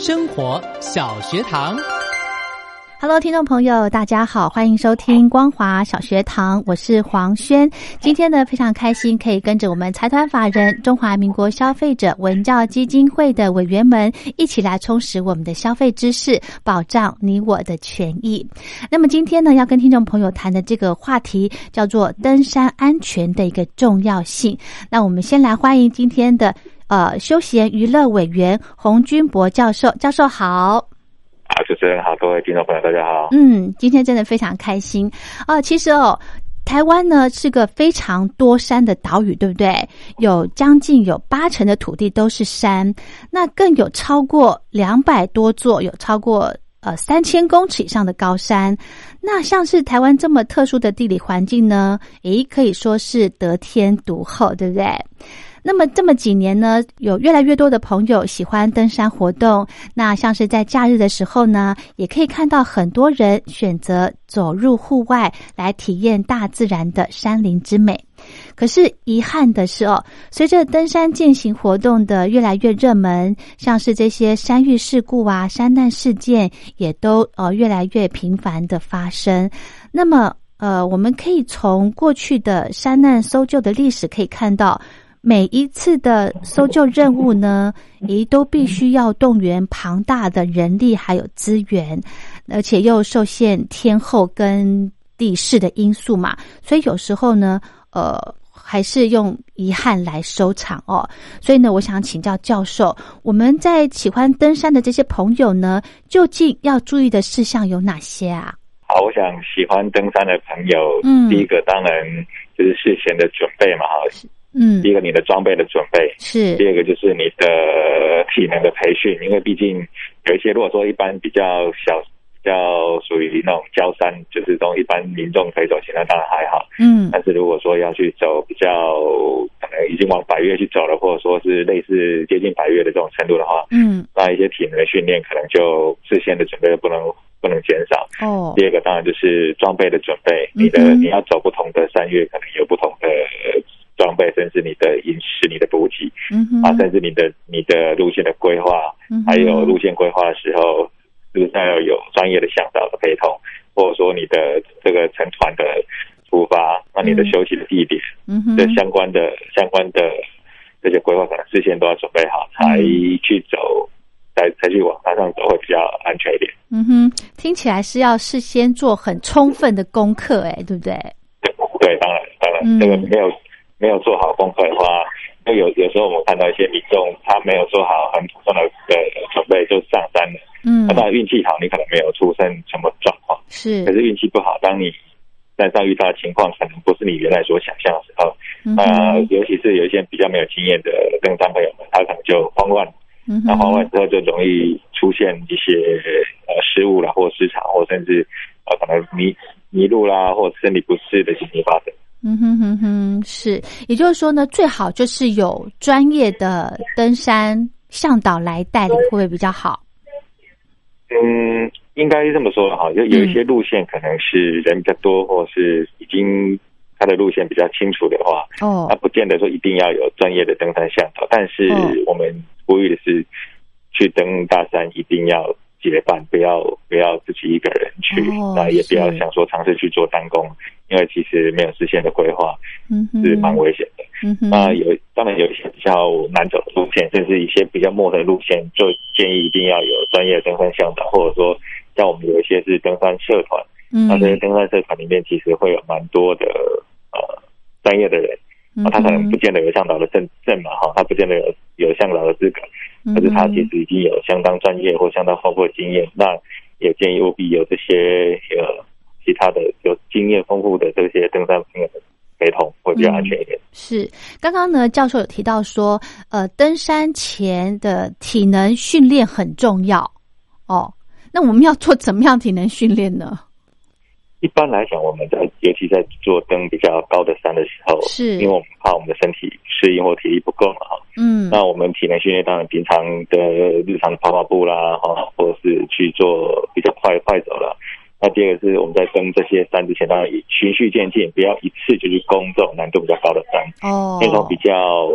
生活小学堂，Hello，听众朋友，大家好，欢迎收听光华小学堂，我是黄轩。今天呢，非常开心可以跟着我们财团法人中华民国消费者文教基金会的委员们一起来充实我们的消费知识，保障你我的权益。那么今天呢，要跟听众朋友谈的这个话题叫做登山安全的一个重要性。那我们先来欢迎今天的。呃，休闲娱乐委员洪军博教授，教授好。好，主持人好，各位听众朋友，大家好。嗯，今天真的非常开心啊！其实哦，台湾呢是个非常多山的岛屿，对不对？有将近有八成的土地都是山，那更有超过两百多座，有超过呃三千公尺以上的高山。那像是台湾这么特殊的地理环境呢？诶，可以说是得天独厚，对不对？那么这么几年呢，有越来越多的朋友喜欢登山活动。那像是在假日的时候呢，也可以看到很多人选择走入户外来体验大自然的山林之美。可是遗憾的是哦，随着登山践行活动的越来越热门，像是这些山遇事故啊、山难事件，也都呃越来越频繁的发生。那么呃，我们可以从过去的山难搜救的历史可以看到。每一次的搜救任务呢，也都必须要动员庞大的人力还有资源，而且又受限天候跟地势的因素嘛，所以有时候呢，呃，还是用遗憾来收场哦。所以呢，我想请教教授，我们在喜欢登山的这些朋友呢，究竟要注意的事项有哪些啊？好，我想喜欢登山的朋友，嗯，第一个当然就是事前的准备嘛，哈。嗯，第一个你的装备的准备是，第二个就是你的体能的培训，因为毕竟有一些如果说一般比较小、比较属于那种焦山，就是这种一般民众可以走，行，那当然还好。嗯，但是如果说要去走比较可能已经往百越去走了，或者说是类似接近百越的这种程度的话，嗯，那一些体能的训练可能就事先的准备不能不能减少。哦，第二个当然就是装备的准备，你的你要走不同的山岳，可能有不同的。装备，甚至你的饮食、你的补给，嗯啊，甚至你的你的路线的规划，还有路线规划的时候，是不是要有专业的向导的陪同，或者说你的这个成团的出发，那你的休息的地点，嗯的相关的相关的这些规划，可能事先都要准备好，才去走，才才去往山上走，会比较安全一点。嗯哼，听起来是要事先做很充分的功课，哎，对不对？对，当然，当然，这个没有。没有做好功课的话，那有有时候我们看到一些民众，他没有做好很普通的呃准备就上山了。嗯，那当然运气好，你可能没有出生什么状况。是，可是运气不好，当你山上遇到的情况可能不是你原来所想象的时候，呃，尤其是有一些比较没有经验的登山朋友们，他可能就慌乱。嗯，那慌乱之后就容易出现一些呃失误啦，或失常，或甚至呃可能迷迷路啦，或身体不适的情形发生。嗯哼哼哼，是，也就是说呢，最好就是有专业的登山向导来带领，会不会比较好？嗯，应该是这么说哈，就有一些路线可能是人比较多，或是已经他的路线比较清楚的话，哦，那不见得说一定要有专业的登山向导，但是我们呼吁的是，去登大山一定要。结伴，不要不要自己一个人去，那也不要想说尝试去做单工，因为其实没有事先的规划，嗯是蛮危险的。嗯那有当然有一些比较难走的路线，甚至一些比较陌生的路线，就建议一定要有专业登山向导，或者说像我们有一些是登山社团，嗯，那这些登山社团里面其实会有蛮多的呃专业的人，啊，他可能不见得有向导的证证嘛，哈，他不见得有有向导的资格，可是他其实已经有相当专业或相当丰富的经验，那也建议务必有这些呃其他的有经验丰富的这些登山朋友陪同会比较安全一点。是，刚刚呢，教授有提到说，呃，登山前的体能训练很重要哦。那我们要做怎么样体能训练呢？一般来讲，我们在尤其在做登比较高的山的时候，是因为我们怕我们的身体适应或体力不够嘛，哈。嗯。那我们体能训练当然平常的日常跑跑步啦，哈，或者是去做比较快快走了。那第二个是我们在登这些山之前，当然循序渐进，不要一次就去攻这种难度比较高的山。哦。那种比较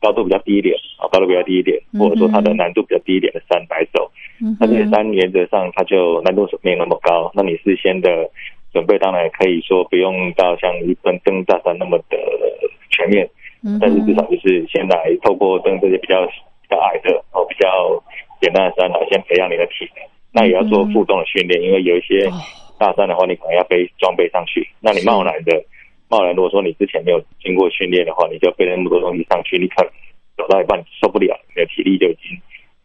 高度比较低一点啊，高度比较低一点，或者说它的难度比较低一点的山来走。嗯。那这些山原则上它就难度没有那么高，那你事先的。准备当然可以说不用到像一登登大山那么的全面，但是至少就是先来透过登这些比较比较矮的哦比较简单的山来先培养你的体能。那也要做负重的训练，因为有一些大山的话，你可能要背装备上去。那你贸然的贸然，如果说你之前没有经过训练的话，你就背那么多东西上去，你可能走到一半受不了，你的体力就已经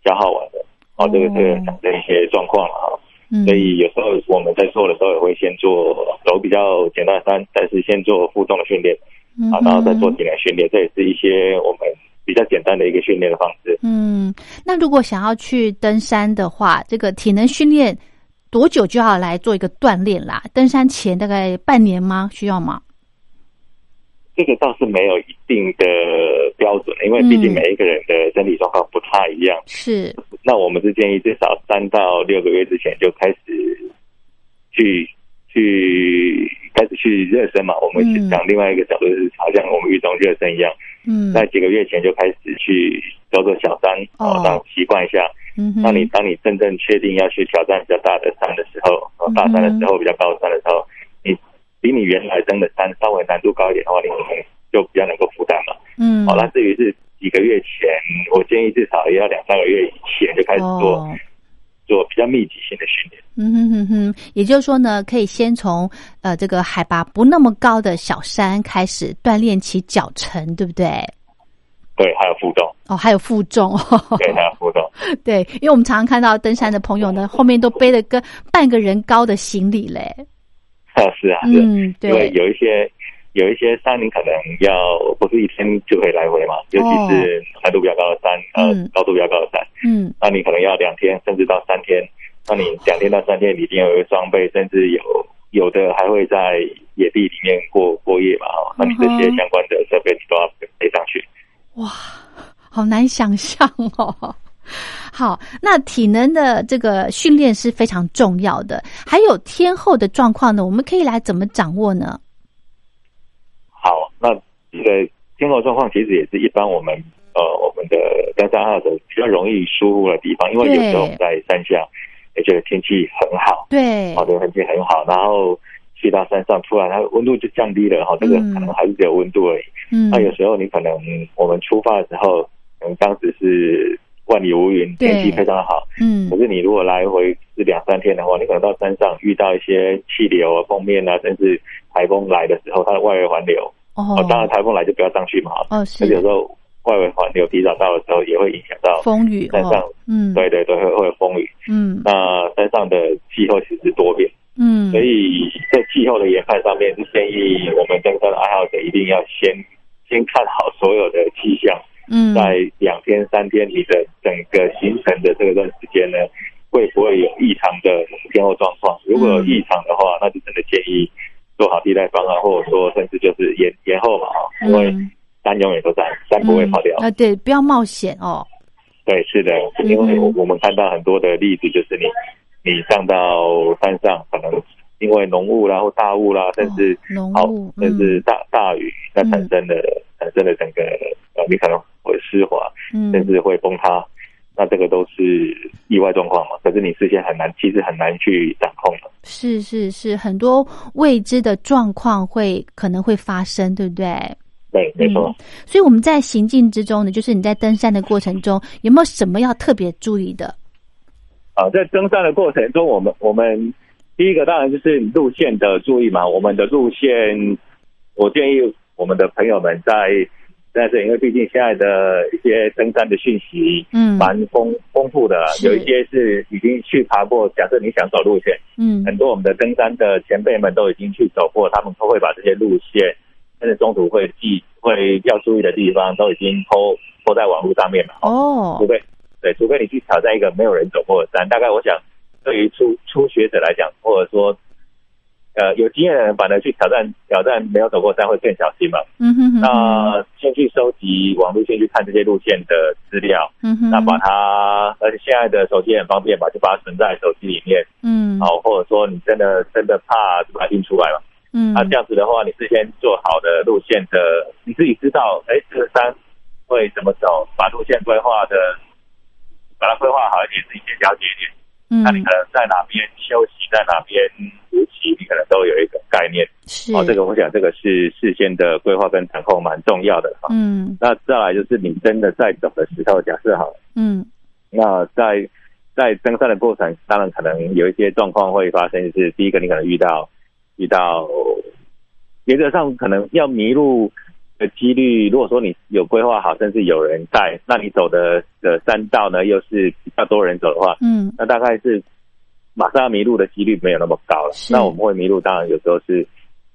消耗完了。哦，这个是产生一些状况了哈。所以有时候我们在做的时候也会先做走比较简单的山，但是先做负重的训练，啊，然后再做体能训练，这也是一些我们比较简单的一个训练的方式。嗯，那如果想要去登山的话，这个体能训练多久就要来做一个锻炼啦？登山前大概半年吗？需要吗？这个倒是没有一定的标准，因为毕竟每一个人的身体状况不太一样。是。那我们是建议至少三到六个月之前就开始去去开始去热身嘛。我们讲另外一个角度是，好像我们运动热身一样。嗯。在几个月前就开始去走走小山，哦，让习惯一下。嗯。当你当你真正确定要去挑战比较大的山的时候，大山的时候，比较高的山的时候，你比你原来登的山稍微难度高一点的话，你可能就比较能够负担了。嗯。好，那至于是。几个月前，我建议至少也要两三个月以前就开始做做比较密集性的训练。嗯哼哼哼，也就是说呢，可以先从呃这个海拔不那么高的小山开始锻炼起脚程，对不对？对，还有负重哦，还有负重，对，还有负重。对，因为我们常常看到登山的朋友呢，后面都背了个半个人高的行李嘞。啊，是啊，嗯，对，因为有一些。有一些山，你可能要不是一天就可以来回嘛，尤其是难度比较高的山，呃，高度比较高的山，嗯，那你可能要两天甚至到三天。那你两天到三天，你一定要有装备，甚至有有的还会在野地里面过过夜嘛，哈，那你这些相关的设备你都要背上去。哇，好难想象哦。好，那体能的这个训练是非常重要的，还有天后的状况呢，我们可以来怎么掌握呢？好，那这个天后状况其实也是一般我们呃我们的登山爱好者比较容易疏忽的地方，因为有时候我们在山下也觉得天气很好，对，好的天气很好，然后去到山上，突然它温度就降低了，哈，这个可能还是只有温度而已。嗯，那有时候你可能我们出发的时候，可能当时是万里无云，天气非常好，嗯，可是你如果来回是两三天的话，你可能到山上遇到一些气流啊、封面啊，甚至台风来的时候，它的外围环流哦，当然台风来就不要上去嘛。哦，是。有时候外围环流提早到的时候，也会影响到风雨。山上，嗯，对对对，会会有风雨。嗯，那山上的气候其实多变。嗯，所以在气候的研判上面，是建议我们登山的爱好者一定要先先看好所有的气象。嗯，在两天三天，你的整个行程的这段时间呢，会不会有异常的天候状况？如果有异常的话，那就真的建议。做好替代方案，或者说甚至就是延延后嘛，因为山永远都在，山不会跑掉啊。对，不要冒险哦。对，是的，因为我们看到很多的例子，就是你你上到山上，可能因为浓雾啦或大雾啦，甚至好甚至大大雨，那产生的产生的整个呃，你可能会湿滑，甚至会崩塌。那这个都是意外状况嘛？可是你事先很难，其实很难去掌控的。是是是，很多未知的状况会可能会发生，对不对？对，没错。所以我们在行进之中呢，就是你在登山的过程中，有没有什么要特别注意的？啊，在登山的过程中，我们我们。第一个当然就是路线的注意嘛。我们的路线，我建议我们的朋友们在在这，因为毕竟现在的一些登山的讯息，嗯，蛮丰丰富的，有一些是已经去爬过。假设你想走路线，嗯，很多我们的登山的前辈们都已经去走过，他们都会把这些路线，甚至中途会记会要注意的地方，都已经抛抛在网络上面了。哦，除非对，除非你去挑战一个没有人走过的山，大概我想。对于初初学者来讲，或者说，呃，有经验的人，反而去挑战挑战没有走过山会更小心嘛。嗯哼。那先去收集网络，先去看这些路线的资料。嗯哼。那把它，而且现在的手机很方便嘛，就把它存在手机里面。嗯。好，或者说你真的真的怕，就把它印出来嘛。嗯。那这样子的话，你事先做好的路线的，你自己知道，哎，这个山会怎么走，把路线规划的，把它规划好一点，自己先了解一点。嗯那你可能在哪边休息，在哪边补给，你可能都有一个概念。是哦，这个我想这个是事先的规划跟掌控蛮重要的哈。嗯，那再来就是你真的在走的时候，假设好，嗯，那在在登山的过程，当然可能有一些状况会发生，就是第一个你可能遇到遇到原则上可能要迷路。的几率，如果说你有规划好，甚至有人带，那你走的的山道呢，又是比较多人走的话，嗯，那大概是马上要迷路的几率没有那么高了。那我们会迷路，当然有时候是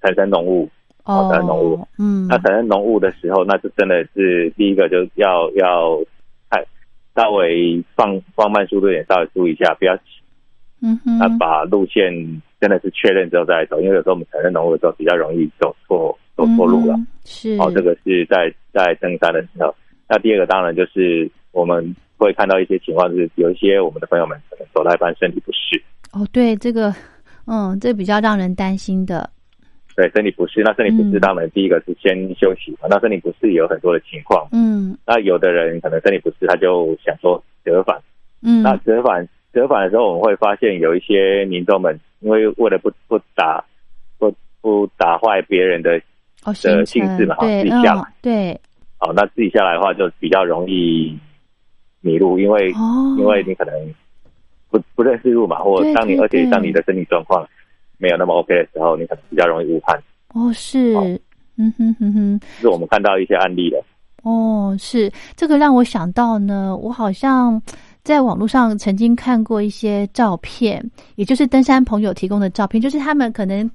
产生浓雾，哦，产生浓雾，嗯，那产生浓雾的时候，那就真的是第一个就要要看稍微放放慢速度一点，稍微注意一下，不要，嗯哼，那把路线真的是确认之后再走，因为有时候我们产生浓雾的时候比较容易走错。走错路了，是哦，这个是在在登山的时候。那第二个当然就是我们会看到一些情况，是有一些我们的朋友们可能走到一半身体不适。哦，对，这个，嗯，这比较让人担心的。对，身体不适，那身体不适当然第一个是先休息嘛。那身体不适有很多的情况，嗯，那有的人可能身体不适，他就想说折返，嗯，那折返折返的时候，我们会发现有一些民众们，因为为了不不打不不打坏别人的哦。的性质嘛，自己下来，对，好，那自己下来的话就比较容易迷路，因为因为你可能不不认识路嘛，或当你而且当你的身体状况没有那么 OK 的时候，你可能比较容易误判。哦，是，嗯哼哼哼，是我们看到一些案例的。哦，是这个让我想到呢，我好像在网络上曾经看过一些照片，也就是登山朋友提供的照片，就是他们可能。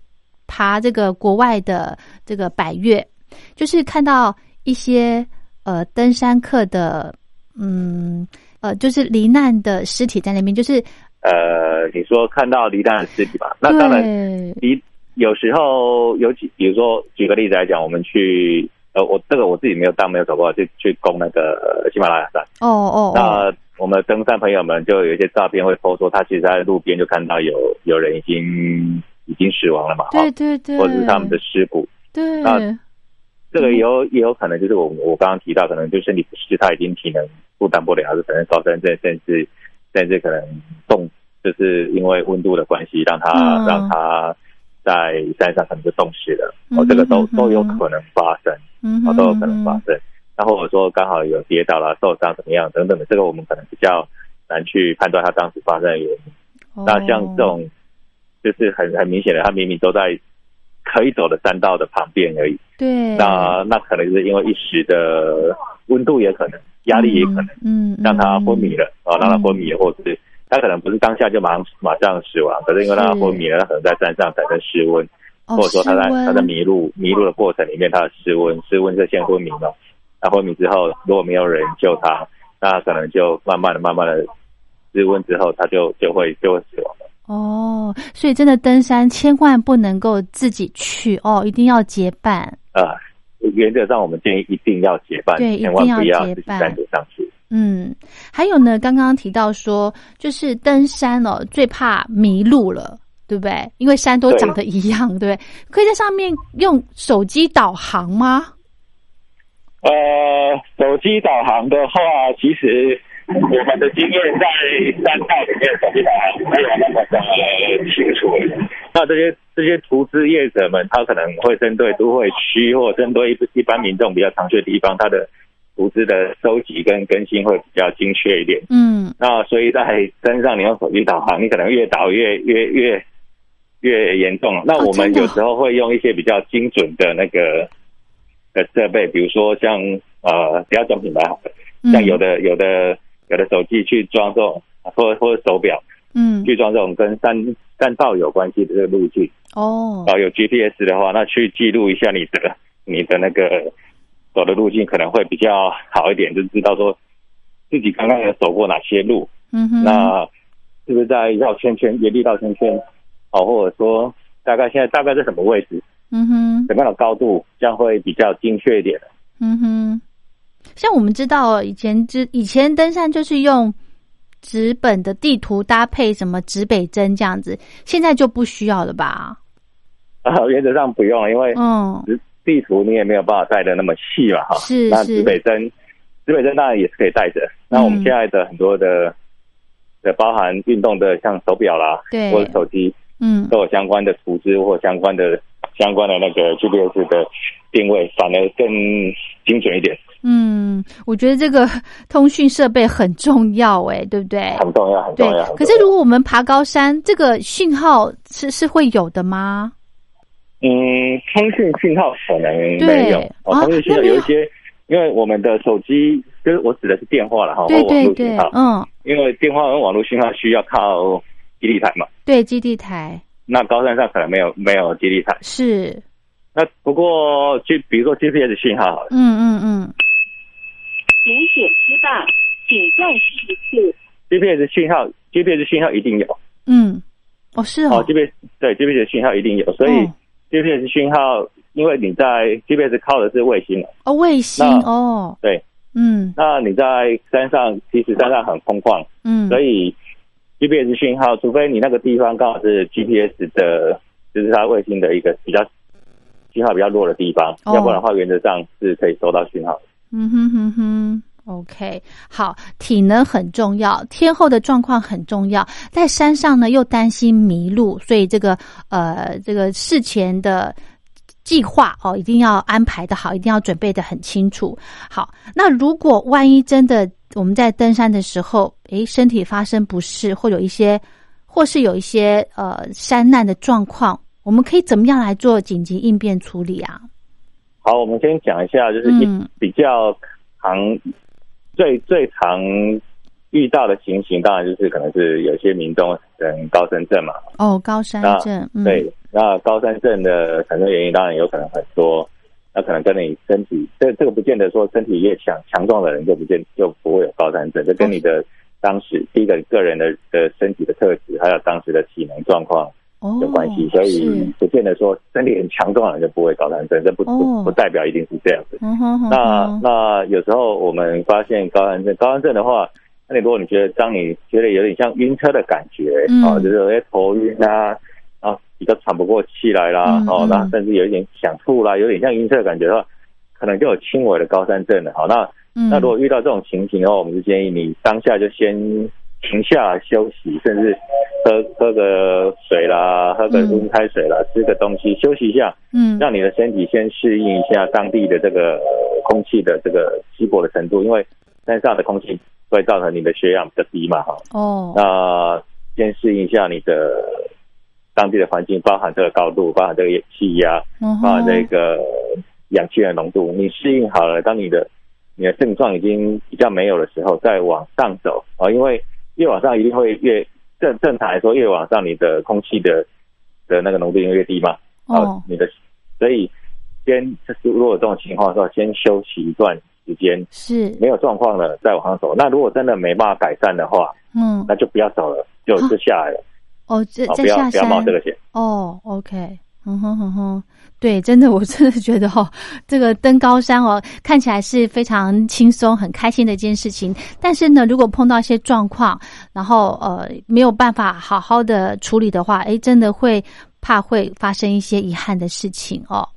爬这个国外的这个百越，就是看到一些呃登山客的，嗯呃，就是罹难的尸体在那边，就是呃，你说看到罹难的尸体吧？那当然，离有时候有几，比如说举个例子来讲，我们去呃，我这个我自己没有当没有走过，就去攻那个喜马拉雅山。哦哦，那我们登山朋友们就有一些照片会偷说，他其实在路边就看到有有人已经。已经死亡了嘛？对对对，或者是他们的尸骨。对，那这个也有也有可能就是我我刚刚提到，可能就身体不适，他已经体能负担不了，还是可能高山症，甚至甚至可能冻，就是因为温度的关系，让他让他在山上可能就冻死了。哦，这个都都有可能发生，哦，都有可能发生。那或者说刚好有跌倒了、受伤怎么样等等的，这个我们可能比较难去判断他当时发生的原因。那像这种。就是很很明显的，他明明都在可以走的山道的旁边而已。对。那那可能是因为一时的温度，也可能压力也可能，嗯，让他昏迷了啊，让他昏迷，或者是他可能不是当下就马上马上死亡，可是因为让他昏迷了，他可能在山上产生失温，或者说他在他在迷路迷路的过程里面，他的失温失温就先昏迷了。他昏迷之后，如果没有人救他，那可能就慢慢的慢慢的失温之后，他就就会就会死亡。哦，所以真的登山千万不能够自己去哦，一定要结伴。啊，原则上我们建议一定要结伴，对，一定要结伴单独上去。嗯，还有呢，刚刚提到说，就是登山哦，最怕迷路了，对不对？因为山都长得一样，对不对？可以在上面用手机导航吗？呃，手机导航的话，其实。我们的经验在山道里面手机导航没有那么的清楚。那这些这些图资业者们，他可能会针对都会区或针对一一般民众比较常去的地方，他的投资的收集跟更新会比较精确一点。嗯。那所以在身上你用手机导航，你可能越导越越越越严重。那我们有时候会用一些比较精准的那个的设备，比如说像呃，不要装品牌好了，像有的有的有的手机去装这种，或或者手表，嗯，去装这种跟山山道有关系的这个路径。哦，啊，有 GPS 的话，那去记录一下你的你的那个走的路径，可能会比较好一点，就知道说自己刚刚有走过哪些路。嗯哼，那是不是在绕圈圈、原地绕圈圈？哦，或者说大概现在大概在什么位置？嗯哼，什么样的高度，这样会比较精确一点。嗯哼，像我们知道以前之以前登山就是用纸本的地图搭配什么指北针这样子，现在就不需要了吧？啊，原则上不用，因为嗯，地图你也没有办法带的那么细嘛，哈。是那指北针，指北针当然也是可以带着。那我们现在的很多的的包含运动的，像手表啦，对，或者手机，嗯，都有相关的图纸或相关的相关的那个 GPS 的定位，反而更精准一点。嗯，我觉得这个通讯设备很重要，哎，对不对？很重要，很重要。可是如果我们爬高山，这个讯号是是会有的吗？嗯，通讯讯号可能没有。哦，通讯讯号有一些，因为我们的手机，就是我指的是电话了哈，对对对，嗯，因为电话跟网络信号需要靠基地台嘛。对，基地台。那高山上可能没有没有基地台。是。那不过就比如说 GPS 信号，嗯嗯嗯。请选失败，请再试一次。GPS 信号，GPS 信号一定有。嗯，哦是哦。哦，GPS 对 GPS 信号一定有，所以 GPS 信号，因为你在 GPS 靠的是卫星哦，卫星哦。对，嗯。那你在山上，其实山上很空旷，嗯，所以 GPS 讯号，除非你那个地方刚好是 GPS 的，就是它卫星的一个比较信号比较弱的地方，要不然的话，原则上是可以收到讯号的。嗯哼哼哼，OK，好，体能很重要，天后的状况很重要，在山上呢又担心迷路，所以这个呃这个事前的计划哦一定要安排的好，一定要准备的很清楚。好，那如果万一真的我们在登山的时候，诶，身体发生不适，或有一些或是有一些呃山难的状况，我们可以怎么样来做紧急应变处理啊？好，我们先讲一下，就是一比较常、最最常遇到的情形，当然就是可能是有些民众人高山症嘛。哦，高山症，对，那高山症的产生原因当然有可能很多，那可能跟你身体，这这个不见得说身体越强强壮的人就不见就不会有高山症，这跟你的当时第一个个人的的身体的特质，还有当时的体能状况。有关系，所以不见得说身体很强壮的人就不会高山症，这不不不代表一定是这样子。那那有时候我们发现高山症，高山症的话，那你如果你觉得当你觉得有点像晕车的感觉，啊，就是有些头晕啊，啊，比较喘不过气来啦，哦，那甚至有一点想吐啦，有点像晕车的感觉的话，可能就有轻微的高山症了。好，那那如果遇到这种情形的话，我们就建议你当下就先。停下休息，甚至喝喝个水啦，喝个温开水啦，吃个东西休息一下，嗯，让你的身体先适应一下当地的这个空气的这个稀薄的程度，因为山上的空气会造成你的血氧比较低嘛，哈，哦，那先适应一下你的当地的环境，包含这个高度，包含这个气压，包含这个氧气的浓度，你适应好了，当你的你的症状已经比较没有的时候，再往上走啊，因为。越往上一定会越正正常来说，越往上你的空气的的那个浓度越低嘛。哦，你的所以先就是如果这种情况的时候，先休息一段时间，是没有状况了再往上走。那如果真的没办法改善的话，嗯，那就不要走了，就就下来了。哦，这不要不要冒这个险。哦，OK。哼哼哼哼，对，真的，我真的觉得哦，这个登高山哦，看起来是非常轻松、很开心的一件事情。但是呢，如果碰到一些状况，然后呃没有办法好好的处理的话，哎，真的会怕会发生一些遗憾的事情哦。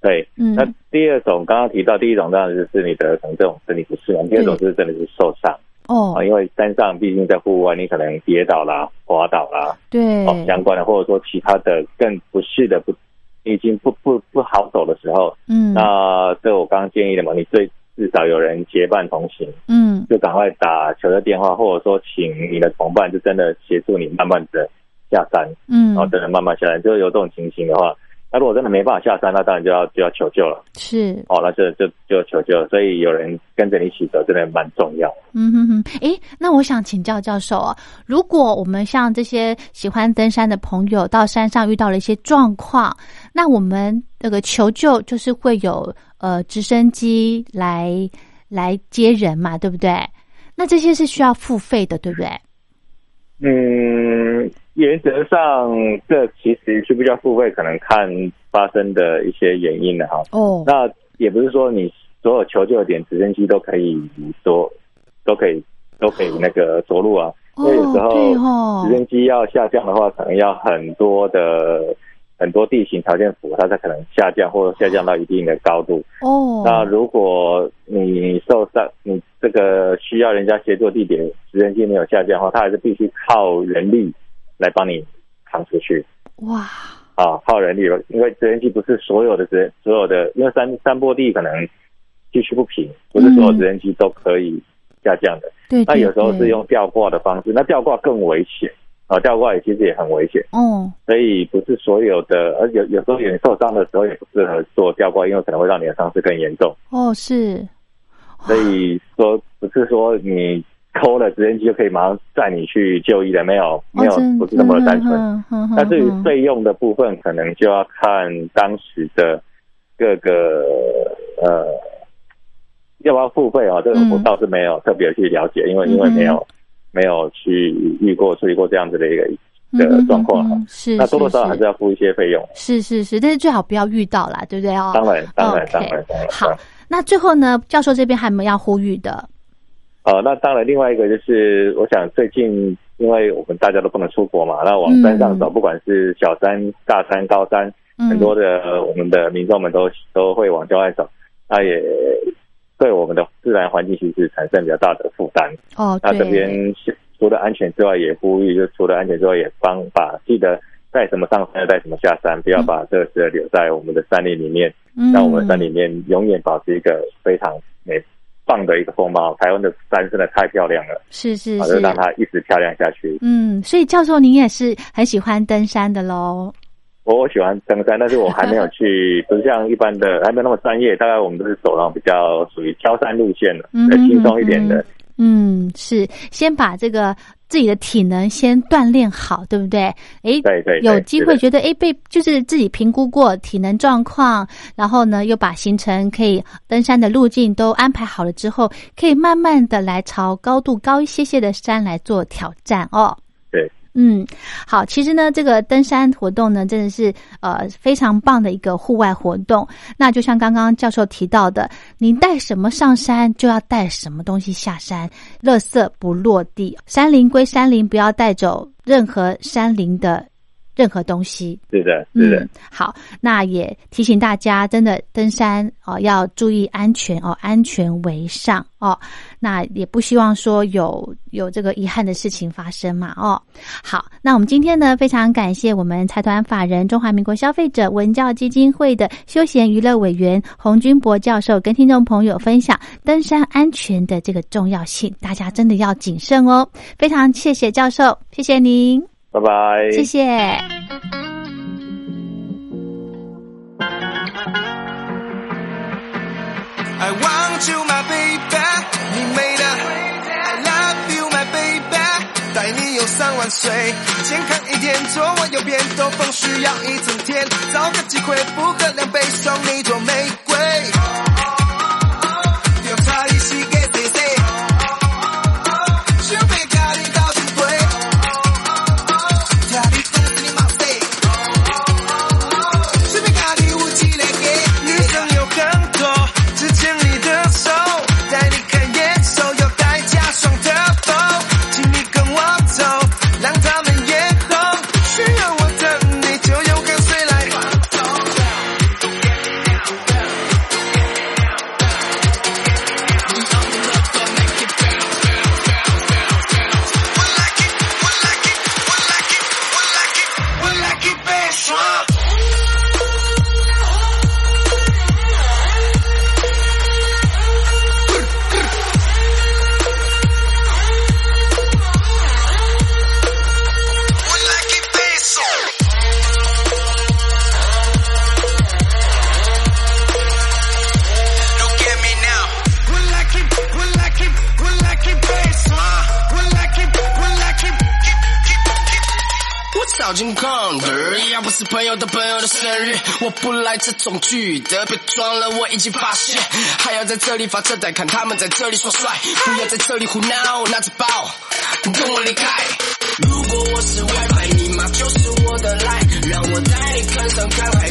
对，嗯，那第二种刚刚提到，第一种当然就是你得可能这种身体不适嘛，第二种就是真的是受伤。哦，因为山上毕竟在户外，你可能跌倒啦、滑倒啦，对，哦，相关的或者说其他的更不适的不，已经不不不好走的时候，嗯，那这我刚刚建议的嘛，你最至少有人结伴同行，嗯，就赶快打求救电话，或者说请你的同伴就真的协助你慢慢的下山，嗯，然后真的慢慢下来，就有这种情形的话。那如果真的没办法下山，那当然就要就要求救了。是哦，那就就就求救，所以有人跟着你一起走，真的蛮重要。嗯哼哼，诶，那我想请教教授啊，如果我们像这些喜欢登山的朋友到山上遇到了一些状况，那我们那个求救就是会有呃直升机来来接人嘛，对不对？那这些是需要付费的，对不对？嗯，原则上，这其实需不需要付费，可能看发生的一些原因了哈。哦，那也不是说你所有求救点直升机都可以着，都可以都可以那个着陆啊。因为有时候直升机要下降的话，可能要很多的很多地形条件符合，它才可能下降或下降到一定的高度。哦，那如果你受伤，你这个需要人家协助地点，直升机没有下降的话，它还是必须靠人力来帮你扛出去。哇，啊，耗人力，因为直升机不是所有的直所有的，因为山山坡地可能地区不平，不是所有直升机都可以下降的。对，那有时候是用吊挂的方式，那吊挂更危险啊，吊挂也其实也很危险。哦，所以不是所有的，而有有时候有人受伤的时候也不适合做吊挂，因为可能会让你的伤势更严重。哦，是。所以说不是说你抠了直升机就可以马上载你去就医了，没有没有不是那么单纯。但至于费用的部分，可能就要看当时的各个呃要不要付费啊？这个我倒是没有特别去了解，因为因为没有没有去遇过处理过这样子的一个。的状况是，那多多少少还是要付一些费用。是是是，但是最好不要遇到啦，对不对哦？当然当然当然当然。好，那最后呢，教授这边还有没有要呼吁的？哦，那当然，另外一个就是，我想最近因为我们大家都不能出国嘛，那往山上走，不管是小山、大山、高山，很多的我们的民众们都都会往郊外走，那也对我们的自然环境其实产生比较大的负担。哦，那这边。除了安全之外，也呼吁，就除了安全之外，也帮把记得带什么上山，带什么下山，不要把这个留在我们的山林里面，让我们山里面永远保持一个非常美棒的一个风貌。台湾的山真的太漂亮了，是是是，让它一直漂亮下去。嗯，所以教授您也是很喜欢登山的喽。我我喜欢登山，但是我还没有去，不像一般的，还没有那么专业。大概我们都是走那种比较属于挑山路线的，轻松一点的。嗯，是先把这个自己的体能先锻炼好，对不对？哎，对对，有机会觉得哎被就是自己评估过体能状况，然后呢又把行程可以登山的路径都安排好了之后，可以慢慢的来朝高度高一些些的山来做挑战哦。嗯，好，其实呢，这个登山活动呢，真的是呃非常棒的一个户外活动。那就像刚刚教授提到的，您带什么上山，就要带什么东西下山，垃圾不落地，山林归山林，不要带走任何山林的。任何东西，是的，是的。好，那也提醒大家，真的登山哦，要注意安全哦，安全为上哦。那也不希望说有有这个遗憾的事情发生嘛哦。好，那我们今天呢，非常感谢我们财团法人中华民国消费者文教基金会的休闲娱乐委员洪军博教授跟听众朋友分享登山安全的这个重要性，大家真的要谨慎哦。非常谢谢教授，谢谢您。拜拜，谢谢。I want you, my baby，你美的。I love you, my baby，带你游山玩水，健康一点，左右边兜风需要一整天，找个机会不喝两杯，送你朵玫瑰。是朋友的朋友的生日，我不来这种聚的。别装了，我已经发现，还要在这里发车贷，看他们在这里耍帅，不要在这里胡闹，拿着包跟我离开。如果我是 WiFi，你妈就是我的 line，让我带你看山看海，